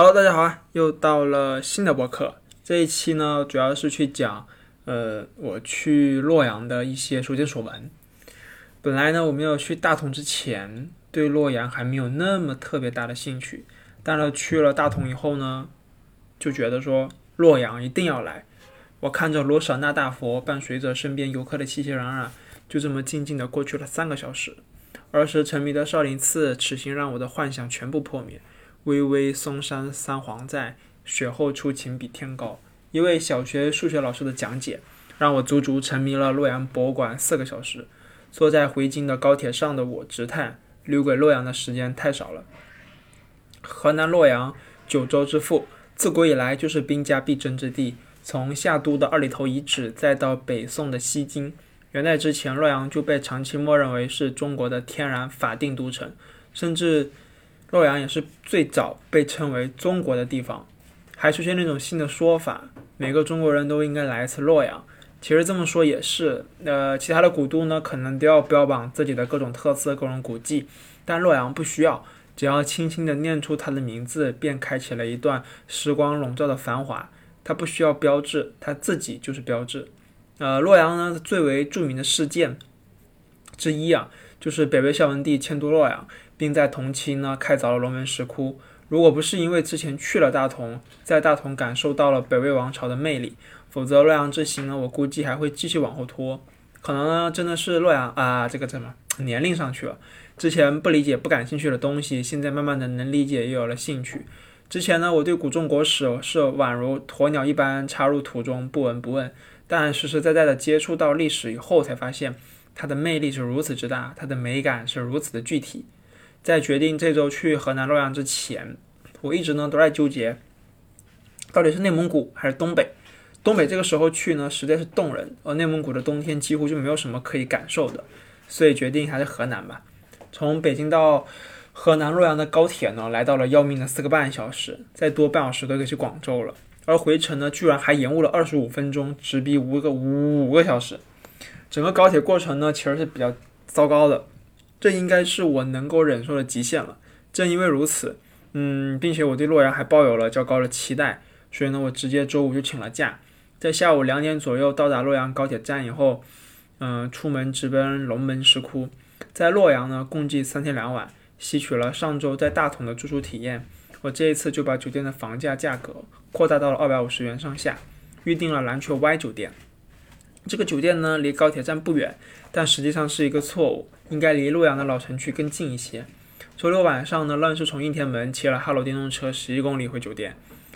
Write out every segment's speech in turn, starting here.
Hello，大家好啊！又到了新的播客。这一期呢，主要是去讲，呃，我去洛阳的一些所见所闻。本来呢，我没有去大同之前，对洛阳还没有那么特别大的兴趣。但是去了大同以后呢，就觉得说洛阳一定要来。我看着罗舍那大佛伴随着身边游客的熙熙攘攘，就这么静静的过去了三个小时。儿时沉迷的少林寺，此行让我的幻想全部破灭。巍巍嵩山三皇在，雪后出晴比天高。一位小学数学老师的讲解，让我足足沉迷了洛阳博物馆四个小时。坐在回京的高铁上的我直叹，留给洛阳的时间太少了。河南洛阳，九州之父，自古以来就是兵家必争之地。从夏都的二里头遗址，再到北宋的西京。元代之前，洛阳就被长期默认为是中国的天然法定都城，甚至洛阳也是最早被称为中国的地方。还出现那种新的说法，每个中国人都应该来一次洛阳。其实这么说也是，呃，其他的古都呢，可能都要标榜自己的各种特色、各种古迹，但洛阳不需要，只要轻轻地念出它的名字，便开启了一段时光笼罩的繁华。它不需要标志，它自己就是标志。呃，洛阳呢最为著名的事件之一啊，就是北魏孝文帝迁都洛阳，并在同期呢开凿了龙门石窟。如果不是因为之前去了大同，在大同感受到了北魏王朝的魅力，否则洛阳之行呢，我估计还会继续往后拖。可能呢真的是洛阳啊，这个怎么年龄上去了？之前不理解、不感兴趣的东西，现在慢慢的能理解，又有了兴趣。之前呢，我对古中国史是宛如鸵鸟一般插入土中，不闻不问。但实实在在的接触到历史以后，才发现它的魅力是如此之大，它的美感是如此的具体。在决定这周去河南洛阳之前，我一直呢都在纠结，到底是内蒙古还是东北。东北这个时候去呢，实在是冻人，而内蒙古的冬天几乎就没有什么可以感受的，所以决定还是河南吧。从北京到河南洛阳的高铁呢，来到了要命的四个半小时，再多半小时都可以去广州了。而回程呢，居然还延误了二十五分钟，直逼五个五个小时。整个高铁过程呢，其实是比较糟糕的，这应该是我能够忍受的极限了。正因为如此，嗯，并且我对洛阳还抱有了较高的期待，所以呢，我直接周五就请了假，在下午两点左右到达洛阳高铁站以后，嗯，出门直奔龙门石窟，在洛阳呢共计三天两晚，吸取了上周在大同的住宿体验。我这一次就把酒店的房价价格扩大到了二百五十元上下，预定了蓝雀 Y 酒店。这个酒店呢离高铁站不远，但实际上是一个错误，应该离洛阳的老城区更近一些。周六晚上呢，乱是从应天门骑了哈罗电动车十一公里回酒店。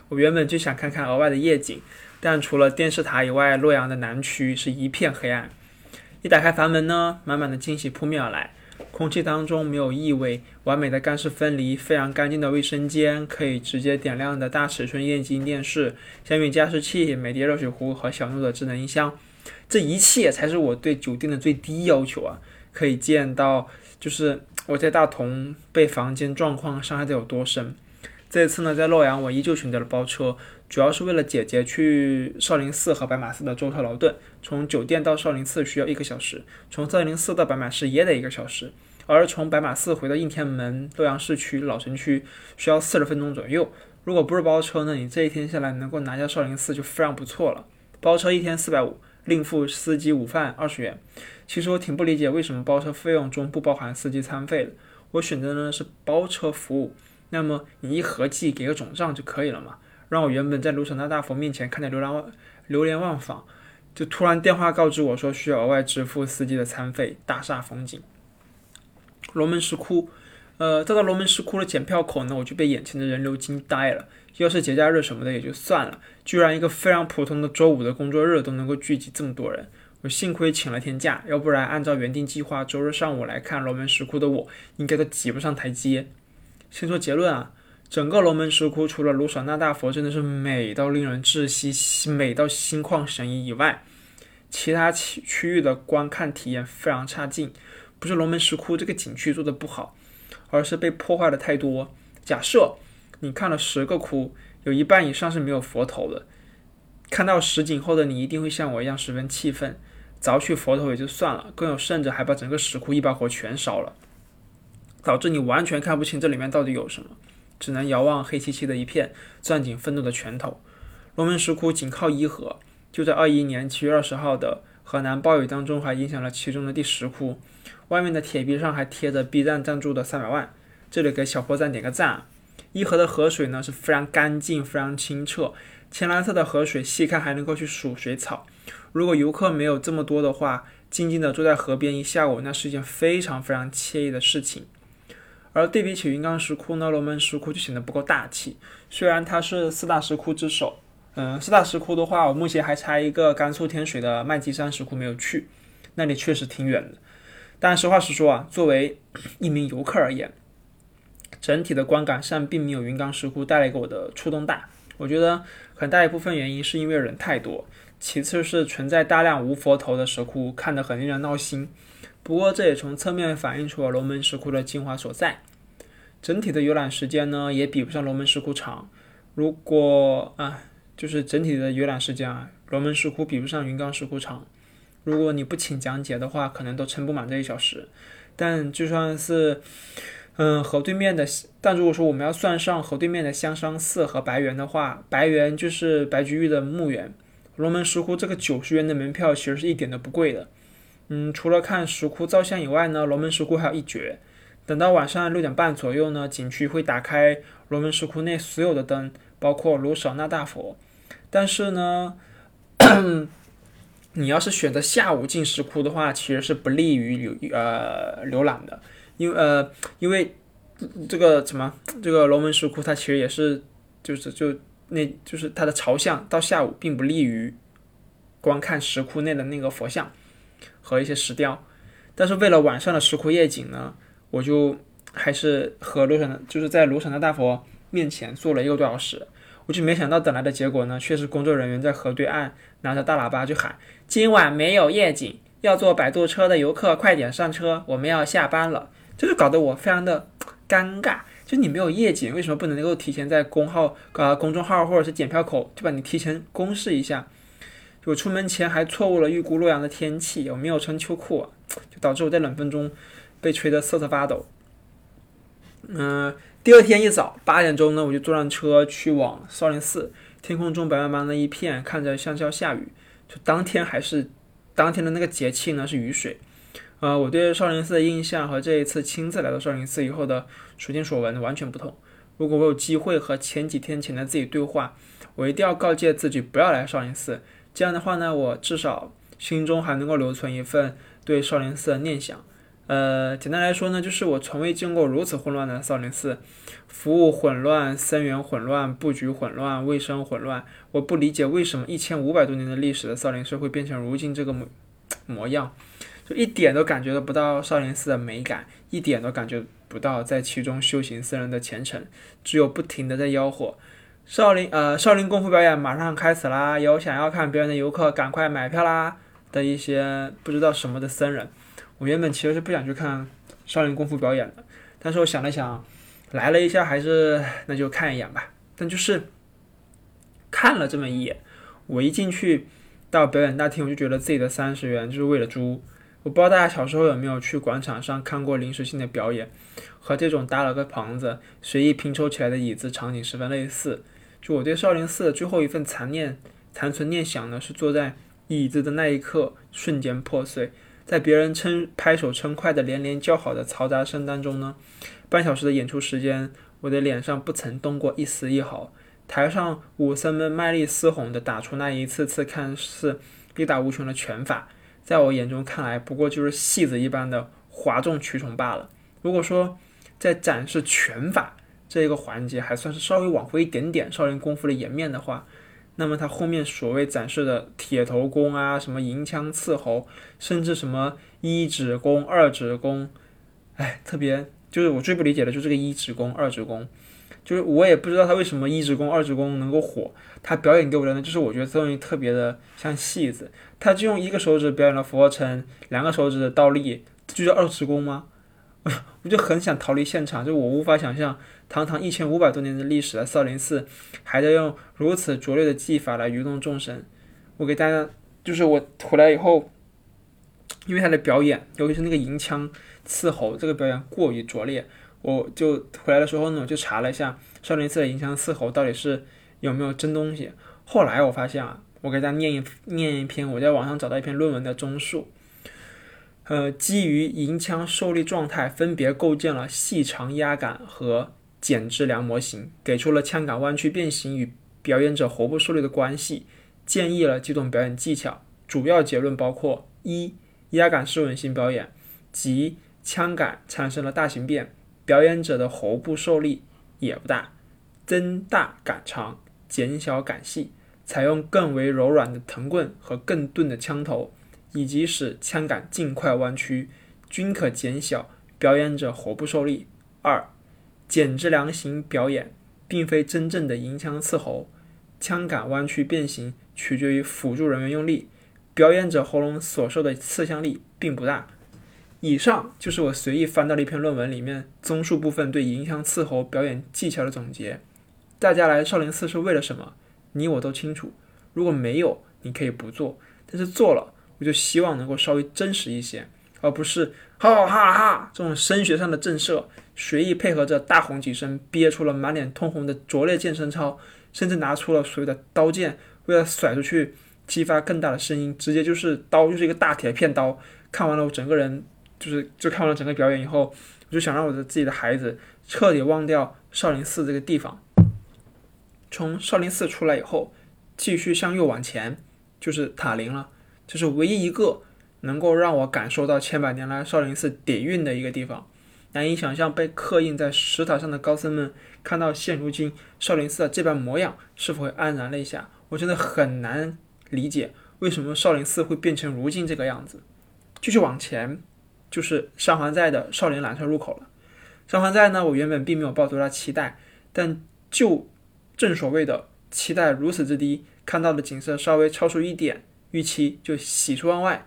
我原本就想看看额外的夜景，但除了电视塔以外，洛阳的南区是一片黑暗。一打开房门呢，满满的惊喜扑面而来。空气当中没有异味，完美的干湿分离，非常干净的卫生间，可以直接点亮的大尺寸液晶电视，香薰加湿器，美的热水壶和小诺的智能音箱，这一切才是我对酒店的最低要求啊！可以见到，就是我在大同被房间状况伤害的有多深。这次呢，在洛阳我依旧选择了包车，主要是为了姐姐去少林寺和白马寺的舟车劳顿。从酒店到少林寺需要一个小时，从少林寺到白马寺也得一个小时，而从白马寺回到应天门洛阳市区老城区需要四十分钟左右。如果不是包车呢，你这一天下来能够拿下少林寺就非常不错了。包车一天四百五，另付司机午饭二十元。其实我挺不理解为什么包车费用中不包含司机餐费的。我选择的是包车服务。那么你一合计给个总账就可以了嘛？让我原本在卢舍那大佛面前看着流连流连忘返，就突然电话告知我说需要额外支付司机的餐费，大煞风景。龙门石窟，呃，再到龙门石窟的检票口呢，我就被眼前的人流惊呆了。要是节假日什么的也就算了，居然一个非常普通的周五的工作日都能够聚集这么多人，我幸亏请了天假，要不然按照原定计划周日上午来看龙门石窟的我，应该都挤不上台阶。先说结论啊，整个龙门石窟除了卢舍那大佛真的是美到令人窒息、美到心旷神怡以外，其他区区域的观看体验非常差劲。不是龙门石窟这个景区做的不好，而是被破坏的太多。假设你看了十个窟，有一半以上是没有佛头的，看到实景后的你一定会像我一样十分气愤，凿去佛头也就算了，更有甚者还把整个石窟一把火全烧了。导致你完全看不清这里面到底有什么。只能遥望黑漆漆的一片，攥紧愤怒的拳头。龙门石窟紧靠伊河，就在二一年七月二十号的河南暴雨当中，还影响了其中的第十窟。外面的铁壁上还贴着 B 站赞助的三百万，这里给小破赞点个赞。伊河的河水呢是非常干净、非常清澈，浅蓝色的河水，细看还能够去数水草。如果游客没有这么多的话，静静地坐在河边一下午，那是一件非常非常惬意的事情。而对比起云冈石窟呢，龙门石窟就显得不够大气。虽然它是四大石窟之首，嗯，四大石窟的话，我目前还差一个甘肃天水的麦积山石窟没有去，那里确实挺远的。但实话实说啊，作为一名游客而言，整体的观感上并没有云冈石窟带来给我的触动大。我觉得很大一部分原因是因为人太多。其次是存在大量无佛头的石窟，看得很令人闹心。不过这也从侧面反映出了龙门石窟的精华所在。整体的游览时间呢，也比不上龙门石窟长。如果啊，就是整体的游览时间啊，龙门石窟比不上云冈石窟长。如果你不请讲解的话，可能都撑不满这一小时。但就算是，嗯，河对面的，但如果说我们要算上河对面的香山寺和白猿的话，白猿就是白居易的墓园。龙门石窟这个九十元的门票其实是一点都不贵的，嗯，除了看石窟造像以外呢，龙门石窟还有一绝。等到晚上六点半左右呢，景区会打开龙门石窟内所有的灯，包括卢舍那大佛。但是呢，你要是选择下午进石窟的话，其实是不利于游呃浏览的，因为呃因为这个什么这个龙门石窟它其实也是就是就。那就是它的朝向到下午并不利于观看石窟内的那个佛像和一些石雕，但是为了晚上的石窟夜景呢，我就还是和卢神就是在卢神的大佛面前坐了一个多小时，我就没想到等来的结果呢，却是工作人员在河对岸拿着大喇叭就喊：“今晚没有夜景，要坐摆渡车的游客快点上车，我们要下班了。”这就搞得我非常的尴尬。就你没有夜景，为什么不能够提前在公号啊公众号或者是检票口就把你提前公示一下？我出门前还错误了预估洛阳的天气，我没有穿秋裤，就导致我在冷风中被吹得瑟瑟发抖。嗯，第二天一早八点钟呢，我就坐上车去往少林寺，天空中白茫茫的一片，看着像是要下雨。就当天还是当天的那个节气呢，是雨水。呃，我对少林寺的印象和这一次亲自来到少林寺以后的所见所闻完全不同。如果我有机会和前几天前的自己对话，我一定要告诫自己不要来少林寺。这样的话呢，我至少心中还能够留存一份对少林寺的念想。呃，简单来说呢，就是我从未见过如此混乱的少林寺，服务混乱，僧员混乱，布局混乱，卫生混乱。我不理解为什么一千五百多年的历史的少林寺会变成如今这个模模样。就一点都感觉不到少林寺的美感，一点都感觉不到在其中修行僧人的虔诚，只有不停的在吆喝：“少林呃，少林功夫表演马上开始啦！有想要看表演的游客赶快买票啦！”的一些不知道什么的僧人。我原本其实是不想去看少林功夫表演的，但是我想了想，来了一下还是那就看一眼吧。但就是看了这么一眼，我一进去到表演大厅，我就觉得自己的三十元就是为了猪。我不知道大家小时候有没有去广场上看过临时性的表演，和这种搭了个棚子、随意拼凑起来的椅子场景十分类似。就我对少林寺的最后一份残念、残存念想呢，是坐在椅子的那一刻瞬间破碎，在别人称拍手称快的连连叫好的嘈杂声当中呢，半小时的演出时间，我的脸上不曾动过一丝一毫。台上武僧们卖力嘶吼的打出那一次次看似力大无穷的拳法。在我眼中看来，不过就是戏子一般的哗众取宠罢了。如果说在展示拳法这一个环节还算是稍微挽回一点点少林功夫的颜面的话，那么他后面所谓展示的铁头功啊，什么银枪刺喉，甚至什么一指功、二指功，哎，特别就是我最不理解的就是这个一指功、二指功。就是我也不知道他为什么一指功、二指功能够火，他表演给我的呢，就是我觉得这东西特别的像戏子，他就用一个手指表演了俯卧撑，两个手指的倒立，就叫二指功吗？我就很想逃离现场，就我无法想象，堂堂一千五百多年的历史的少林寺，还在用如此拙劣的技法来愚弄众生。我给大家，就是我回来以后，因为他的表演，尤其是那个银枪刺喉这个表演过于拙劣。我就回来的时候呢，我就查了一下少林寺的银枪刺猴到底是有没有真东西。后来我发现啊，我给大家念一念一篇我在网上找到一篇论文的综述。呃，基于银枪受力状态，分别构建了细长压杆和减质量模型，给出了枪杆弯曲变形与表演者喉部受力的关系，建议了几种表演技巧。主要结论包括：一、压杆失稳性表演，即枪杆产生了大型变，表演者的喉部受力也不大，增大杆长，减小杆细，采用更为柔软的藤棍和更钝的枪头。以及使枪杆尽快弯曲，均可减小表演者喉部受力。二、减质量型表演并非真正的银枪刺喉，枪杆弯曲变形取决于辅助人员用力，表演者喉咙所受的刺向力并不大。以上就是我随意翻到的一篇论文里面综述部分对迎枪刺喉表演技巧的总结。大家来少林寺是为了什么？你我都清楚。如果没有，你可以不做，但是做了。我就希望能够稍微真实一些，而不是哈哈哈这种声学上的震慑，随意配合着大吼几声，憋出了满脸通红的拙劣健身操，甚至拿出了所谓的刀剑，为了甩出去，激发更大的声音，直接就是刀就是一个大铁片刀。看完了我整个人，就是就看完了整个表演以后，我就想让我的自己的孩子彻底忘掉少林寺这个地方。从少林寺出来以后，继续向右往前，就是塔林了。这是唯一一个能够让我感受到千百年来少林寺底蕴的一个地方。难以想象被刻印在石塔上的高僧们看到现如今少林寺的这般模样，是否会黯然泪下？我真的很难理解为什么少林寺会变成如今这个样子。继续往前，就是上环寨的少林缆车入口了。上环寨呢，我原本并没有抱多大期待，但就正所谓的期待如此之低，看到的景色稍微超出一点。预期就喜出望外。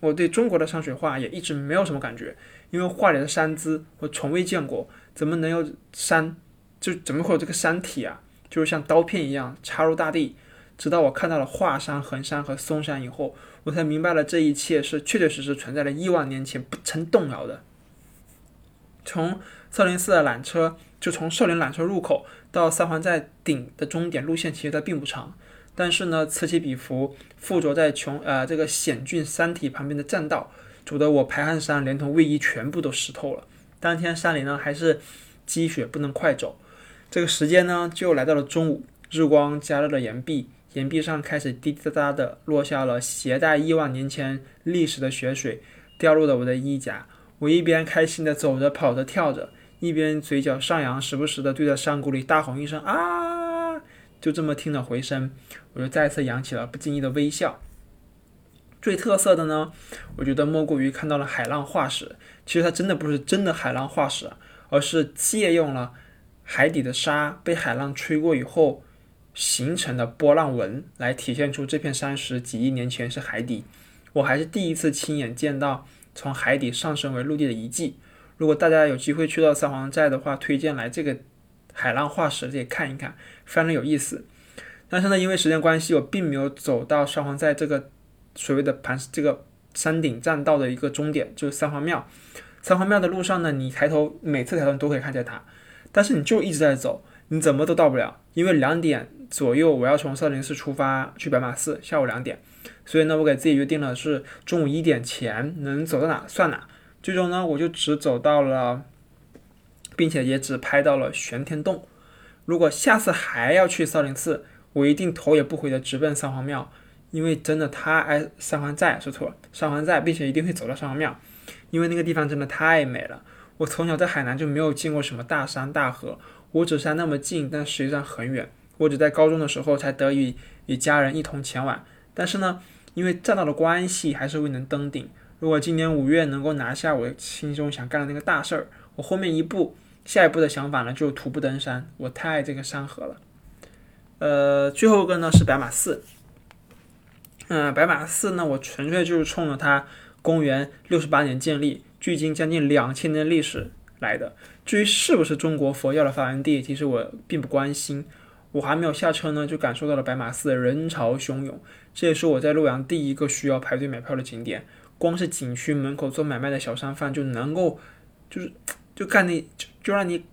我对中国的山水画也一直没有什么感觉，因为画里的山姿我从未见过，怎么能有山？就怎么会有这个山体啊？就是像刀片一样插入大地。直到我看到了华山、衡山和嵩山以后，我才明白了这一切是确确实实存在了亿万年前不曾动摇的。从少林寺的缆车，就从少林缆车入口到三环寨顶的终点路线，其实它并不长。但是呢，此起彼伏，附着在穷呃这个险峻山体旁边的栈道，阻得我排汗衫连同卫衣全部都湿透了。当天山里呢还是积雪，不能快走。这个时间呢就来到了中午，日光加热了岩壁，岩壁上开始滴滴答答的落下了携带亿万年前历史的雪水，掉落了我的衣甲。我一边开心的走着、跑着、跳着，一边嘴角上扬，时不时的对着山谷里大吼一声啊！就这么听着回声，我就再次扬起了不经意的微笑。最特色的呢，我觉得莫过于看到了海浪化石。其实它真的不是真的海浪化石，而是借用了海底的沙被海浪吹过以后形成的波浪纹，来体现出这片山石几亿年前是海底。我还是第一次亲眼见到从海底上升为陆地的遗迹。如果大家有机会去到三皇寨的话，推荐来这个。海浪化石这里看一看，非常有意思。但是呢，因为时间关系，我并没有走到三皇寨这个所谓的盘这个山顶栈道的一个终点，就是三皇庙。三皇庙的路上呢，你抬头每次抬头都可以看见它，但是你就一直在走，你怎么都到不了。因为两点左右我要从少林寺出发去白马寺，下午两点，所以呢，我给自己约定了是中午一点前能走到哪算哪。最终呢，我就只走到了。并且也只拍到了玄天洞。如果下次还要去少林寺，我一定头也不回的直奔三皇庙，因为真的太爱三皇寨，说错了，三皇寨，并且一定会走到三皇庙，因为那个地方真的太美了。我从小在海南就没有见过什么大山大河，五指山那么近，但实际上很远。我只在高中的时候才得以与家人一同前往，但是呢，因为栈道的关系，还是未能登顶。如果今年五月能够拿下我心中想干的那个大事儿，我后面一步。下一步的想法呢，就是徒步登山。我太爱这个山河了。呃，最后一个呢是白马寺。嗯，白马寺呢，我纯粹就是冲着它公元六十八年建立，距今将近两千年历史来的。至于是不是中国佛教的发源地，其实我并不关心。我还没有下车呢，就感受到了白马寺人潮汹涌。这也是我在洛阳第一个需要排队买票的景点。光是景区门口做买卖的小商贩就能够，就是。就干你就就让你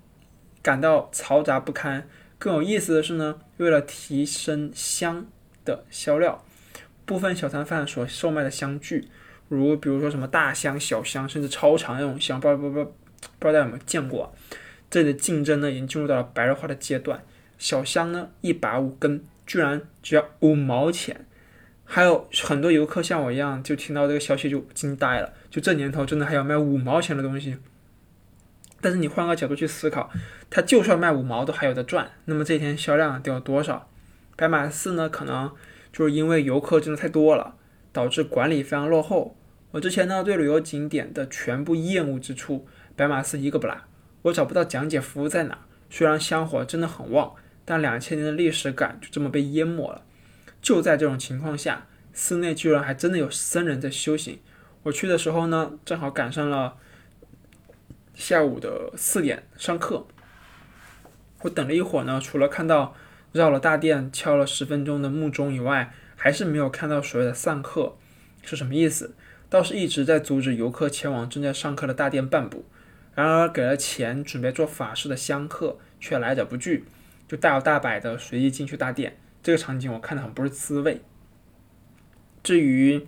感到嘈杂不堪。更有意思的是呢，为了提升香的销量，部分小摊贩所售卖的香具，如比如说什么大香、小香，甚至超长那种香，不知道不不不知道大家有没有见过？这里的竞争呢，已经进入到了白热化的阶段。小香呢，一把五根，居然只要五毛钱。还有很多游客像我一样，就听到这个消息就惊呆了。就这年头，真的还要卖五毛钱的东西？但是你换个角度去思考，它就算卖五毛都还有的赚，那么这天销量得有多少？白马寺呢？可能就是因为游客真的太多了，导致管理非常落后。我之前呢对旅游景点的全部厌恶之处，白马寺一个不落。我找不到讲解服务在哪。虽然香火真的很旺，但两千年的历史感就这么被淹没了。就在这种情况下，寺内居然还真的有僧人在修行。我去的时候呢，正好赶上了。下午的四点上课，我等了一会儿呢，除了看到绕了大殿敲了十分钟的木钟以外，还是没有看到所谓的散客，是什么意思？倒是一直在阻止游客前往正在上课的大殿半步。然而给了钱准备做法事的香客却来者不拒，就大摇大摆的随意进去大殿，这个场景我看的很不是滋味。至于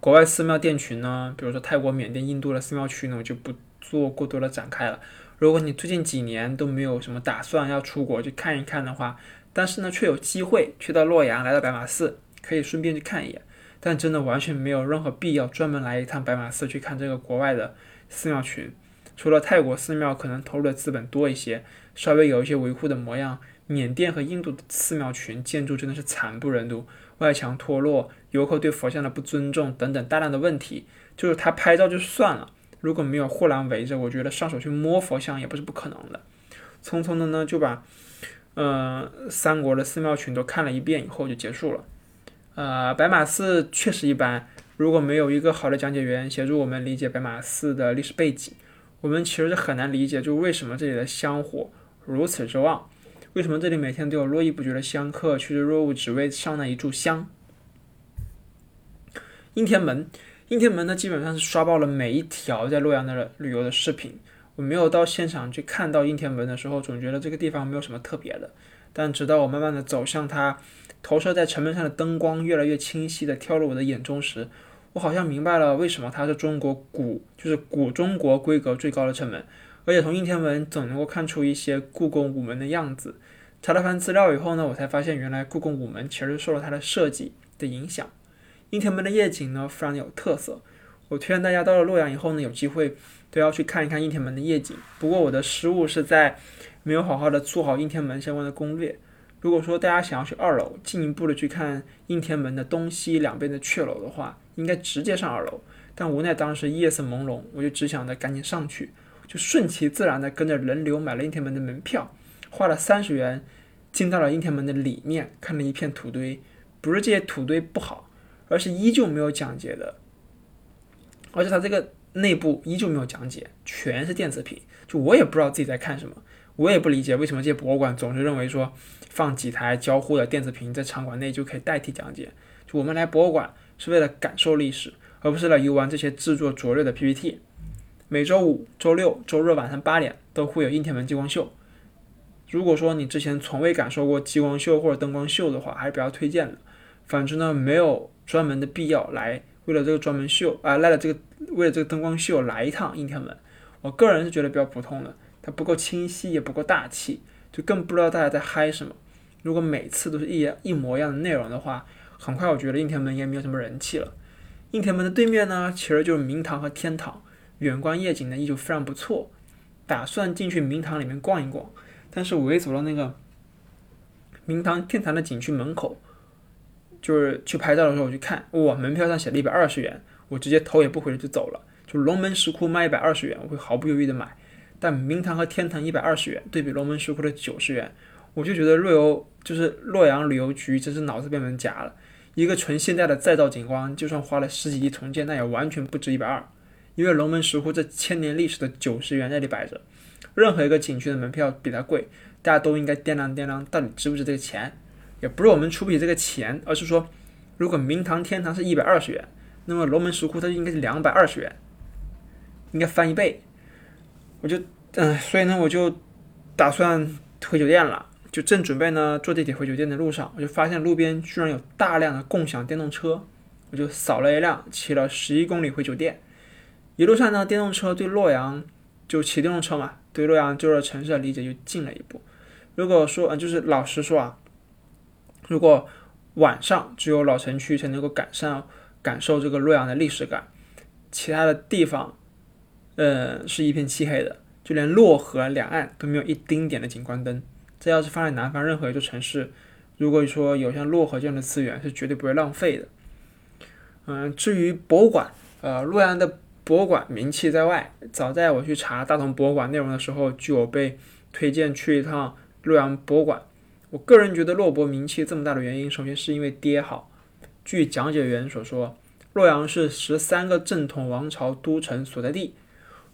国外寺庙店群呢，比如说泰国、缅甸、印度的寺庙区呢，我就不。做过多的展开了。如果你最近几年都没有什么打算要出国去看一看的话，但是呢却有机会去到洛阳来到白马寺，可以顺便去看一眼。但真的完全没有任何必要专门来一趟白马寺去看这个国外的寺庙群。除了泰国寺庙可能投入的资本多一些，稍微有一些维护的模样，缅甸和印度的寺庙群建筑真的是惨不忍睹，外墙脱落，游客对佛像的不尊重等等大量的问题。就是他拍照就算了。如果没有护栏围着，我觉得上手去摸佛像也不是不可能的。匆匆的呢就把，呃，三国的寺庙群都看了一遍以后就结束了。呃，白马寺确实一般。如果没有一个好的讲解员协助我们理解白马寺的历史背景，我们其实是很难理解，就为什么这里的香火如此之旺，为什么这里每天都有络绎不绝的香客趋之若鹜，只为上那一炷香。应天门。应天门呢，基本上是刷爆了每一条在洛阳的旅游的视频。我没有到现场去看到应天门的时候，总觉得这个地方没有什么特别的。但直到我慢慢的走向它，投射在城门上的灯光越来越清晰的跳入我的眼中时，我好像明白了为什么它是中国古，就是古中国规格最高的城门。而且从应天门总能够看出一些故宫午门的样子。查了番资料以后呢，我才发现原来故宫午门其实受了它的设计的影响。应天门的夜景呢，非常有特色。我推荐大家到了洛阳以后呢，有机会都要去看一看应天门的夜景。不过我的失误是在没有好好的做好应天门相关的攻略。如果说大家想要去二楼进一步的去看应天门的东西两边的阙楼的话，应该直接上二楼。但无奈当时夜色朦胧，我就只想着赶紧上去，就顺其自然的跟着人流买了应天门的门票，花了三十元进到了应天门的里面，看了一片土堆。不是这些土堆不好。而是依旧没有讲解的，而且它这个内部依旧没有讲解，全是电子屏。就我也不知道自己在看什么，我也不理解为什么这些博物馆总是认为说放几台交互的电子屏在场馆内就可以代替讲解。就我们来博物馆是为了感受历史，而不是来游玩这些制作拙劣的 PPT。每周五、周六、周日晚上八点都会有应天门激光秀。如果说你之前从未感受过激光秀或者灯光秀的话，还是比较推荐的。反之呢，没有。专门的必要来为了这个专门秀啊，来了这个为了这个灯光秀来一趟应天门，我个人是觉得比较普通的，它不够清晰也不够大气，就更不知道大家在嗨什么。如果每次都是一一模一样的内容的话，很快我觉得应天门也没有什么人气了。应天门的对面呢，其实就是明堂和天堂，远观夜景呢依旧非常不错。打算进去明堂里面逛一逛，但是我一走到那个明堂天坛的景区门口。就是去拍照的时候，我去看，哇，门票上写了一百二十元，我直接头也不回的就走了。就龙门石窟卖一百二十元，我会毫不犹豫的买。但明堂和天坛一百二十元，对比龙门石窟的九十元，我就觉得洛游就是洛阳旅游局真是脑子被门夹了。一个纯现代的再造景观，就算花了十几亿重建，那也完全不值一百二。因为龙门石窟这千年历史的九十元那里摆着，任何一个景区的门票比它贵，大家都应该掂量掂量，到底值不值这个钱。也不是我们出不起这个钱，而是说，如果明堂天堂是一百二十元，那么龙门石窟它就应该是两百二十元，应该翻一倍。我就嗯，所以呢，我就打算回酒店了。就正准备呢坐地铁回酒店的路上，我就发现路边居然有大量的共享电动车，我就扫了一辆，骑了十一公里回酒店。一路上呢，电动车对洛阳就骑电动车嘛，对洛阳这座城市的理解就近了一步。如果说，嗯，就是老实说啊，如果晚上只有老城区才能够感受感受这个洛阳的历史感，其他的地方，呃，是一片漆黑的，就连洛河两岸都没有一丁点的景观灯。这要是放在南方任何一座城市，如果说有像洛河这样的资源，是绝对不会浪费的。嗯，至于博物馆，呃，洛阳的博物馆名气在外，早在我去查大同博物馆内容的时候，就有被推荐去一趟洛阳博物馆。我个人觉得洛博名气这么大的原因，首先是因为爹好。据讲解员所说，洛阳是十三个正统王朝都城所在地。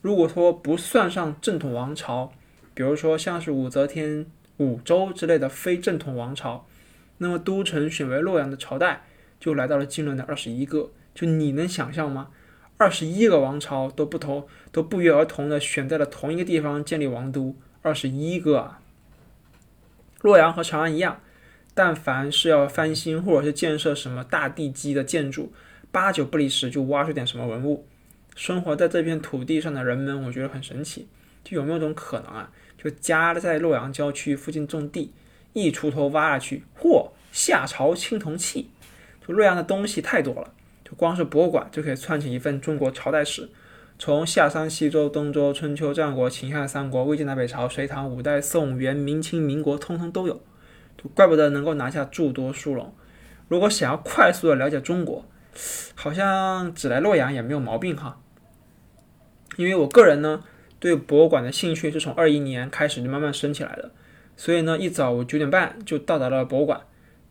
如果说不算上正统王朝，比如说像是武则天。武周之类的非正统王朝，那么都城选为洛阳的朝代就来到了金轮的二十一个。就你能想象吗？二十一个王朝都不同，都不约而同的选在了同一个地方建立王都，二十一个啊！洛阳和长安一样，但凡是要翻新或者是建设什么大地基的建筑，八九不离十就挖出点什么文物。生活在这片土地上的人们，我觉得很神奇。就有没有种可能啊？就家在洛阳郊区附近种地，一锄头挖下去，嚯，夏朝青铜器！就洛阳的东西太多了，光是博物馆就可以串起一份中国朝代史，从夏商西周东周春秋战国秦汉三国魏晋南北朝隋唐五代宋元明清民国，通通都有。就怪不得能够拿下诸多殊荣。如果想要快速的了解中国，好像只来洛阳也没有毛病哈。因为我个人呢。对博物馆的兴趣是从二一年开始就慢慢升起来的，所以呢，一早我九点半就到达了博物馆，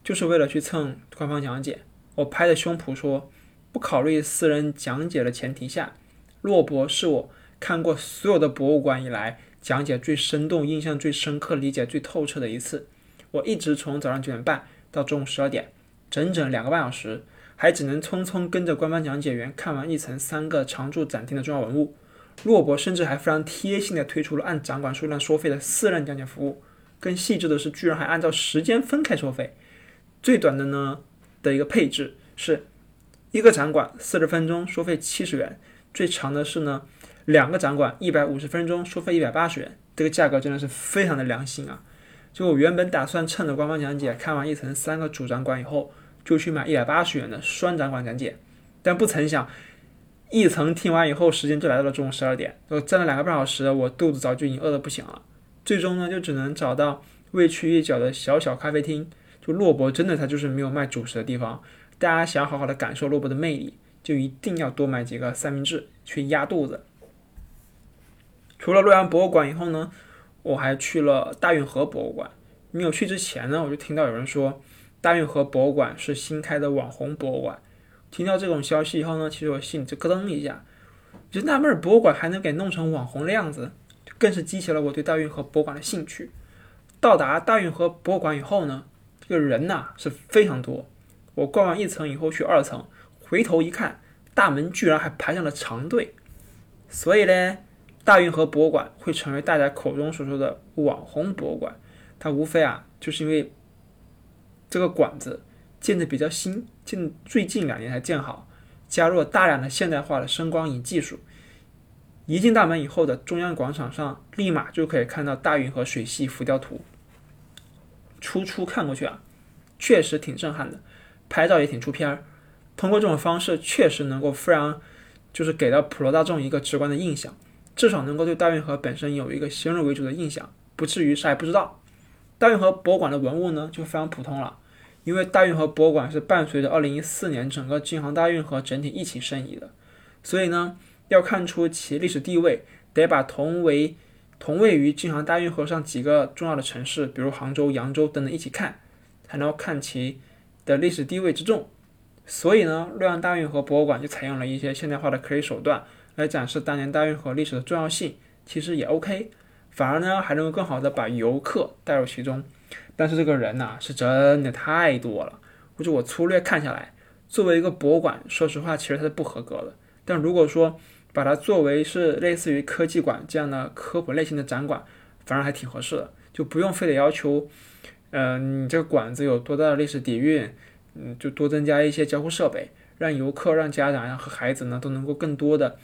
就是为了去蹭官方讲解。我拍着胸脯说，不考虑私人讲解的前提下，洛博是我看过所有的博物馆以来讲解最生动、印象最深刻、理解最透彻的一次。我一直从早上九点半到中午十二点，整整两个半小时，还只能匆匆跟着官方讲解员看完一层三个常驻展厅的重要文物。洛博甚至还非常贴心地推出了按展馆数量收费的私人讲解服务，更细致的是，居然还按照时间分开收费。最短的呢的一个配置是一个展馆四十分钟收费七十元，最长的是呢两个展馆一百五十分钟收费一百八十元。这个价格真的是非常的良心啊！就我原本打算趁着官方讲解看完一层三个主展馆以后，就去买一百八十元的双展馆讲解，但不曾想。一层听完以后，时间就来到了中午十二点。我站了两个半小时，我肚子早就已经饿得不行了。最终呢，就只能找到位去一角的小小咖啡厅。就洛博真的，它就是没有卖主食的地方。大家想好好的感受洛博的魅力，就一定要多买几个三明治去压肚子。除了洛阳博物馆以后呢，我还去了大运河博物馆。没有去之前呢，我就听到有人说，大运河博物馆是新开的网红博物馆。听到这种消息以后呢，其实我心里就咯噔一下，就纳闷，博物馆还能给弄成网红的样子，更是激起了我对大运河博物馆的兴趣。到达大运河博物馆以后呢，这个人呐是非常多。我逛完一层以后去二层，回头一看，大门居然还排上了长队。所以呢，大运河博物馆会成为大家口中所说的网红博物馆，它无非啊就是因为这个馆子。建的比较新，近最近两年才建好，加入了大量的现代化的声光影技术。一进大门以后的中央广场上，立马就可以看到大运河水系浮雕图。初初看过去啊，确实挺震撼的，拍照也挺出片儿。通过这种方式，确实能够非常，就是给到普罗大众一个直观的印象，至少能够对大运河本身有一个先入为主的印象，不至于啥也不知道。大运河博物馆的文物呢，就非常普通了。因为大运河博物馆是伴随着2014年整个京杭大运河整体一起申遗的，所以呢，要看出其历史地位，得把同为同位于京杭大运河上几个重要的城市，比如杭州、扬州等等一起看，才能够看其的历史地位之重。所以呢，洛阳大运河博物馆就采用了一些现代化的科技手段来展示当年大运河历史的重要性，其实也 OK，反而呢还能够更好的把游客带入其中。但是这个人呐，是真的太多了。估计我粗略看下来，作为一个博物馆，说实话，其实它是不合格的。但如果说把它作为是类似于科技馆这样的科普类型的展馆，反而还挺合适的，就不用非得要求，嗯，你这个馆子有多大的历史底蕴，嗯，就多增加一些交互设备，让游客、让家长和孩子呢都能够更多的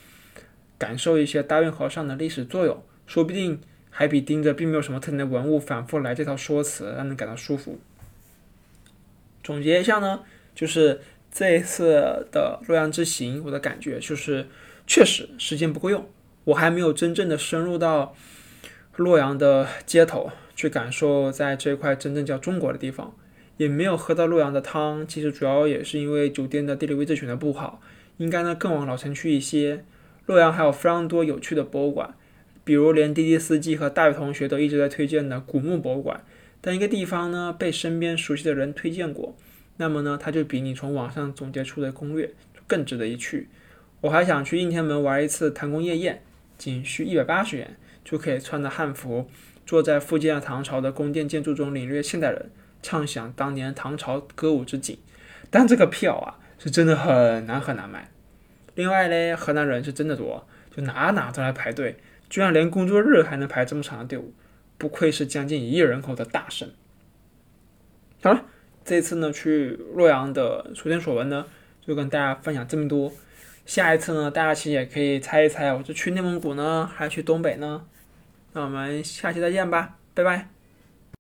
感受一些大运河上的历史作用，说不定还比盯着并没有什么特点的文物反复来这套说辞让人感到舒服。总结一下呢，就是这一次的洛阳之行，我的感觉就是。确实时间不够用，我还没有真正的深入到洛阳的街头去感受，在这块真正叫中国的地方，也没有喝到洛阳的汤。其实主要也是因为酒店的地理位置选的不好，应该呢更往老城区一些。洛阳还有非常多有趣的博物馆，比如连滴滴司机和大宇同学都一直在推荐的古墓博物馆。当一个地方呢被身边熟悉的人推荐过，那么呢它就比你从网上总结出的攻略更值得一去。我还想去应天门玩一次唐宫夜宴，仅需一百八十元就可以穿着汉服，坐在附近的唐朝的宫殿建筑中领略现代人，畅想当年唐朝歌舞之景。但这个票啊，是真的很难很难买。另外嘞，河南人是真的多，就哪哪都来排队，居然连工作日还能排这么长的队伍，不愧是将近一亿人口的大省。好了，这次呢去洛阳的所见所闻呢，就跟大家分享这么多。下一次呢，大家其实也可以猜一猜，我是去内蒙古呢，还是去东北呢？那我们下期再见吧，拜拜。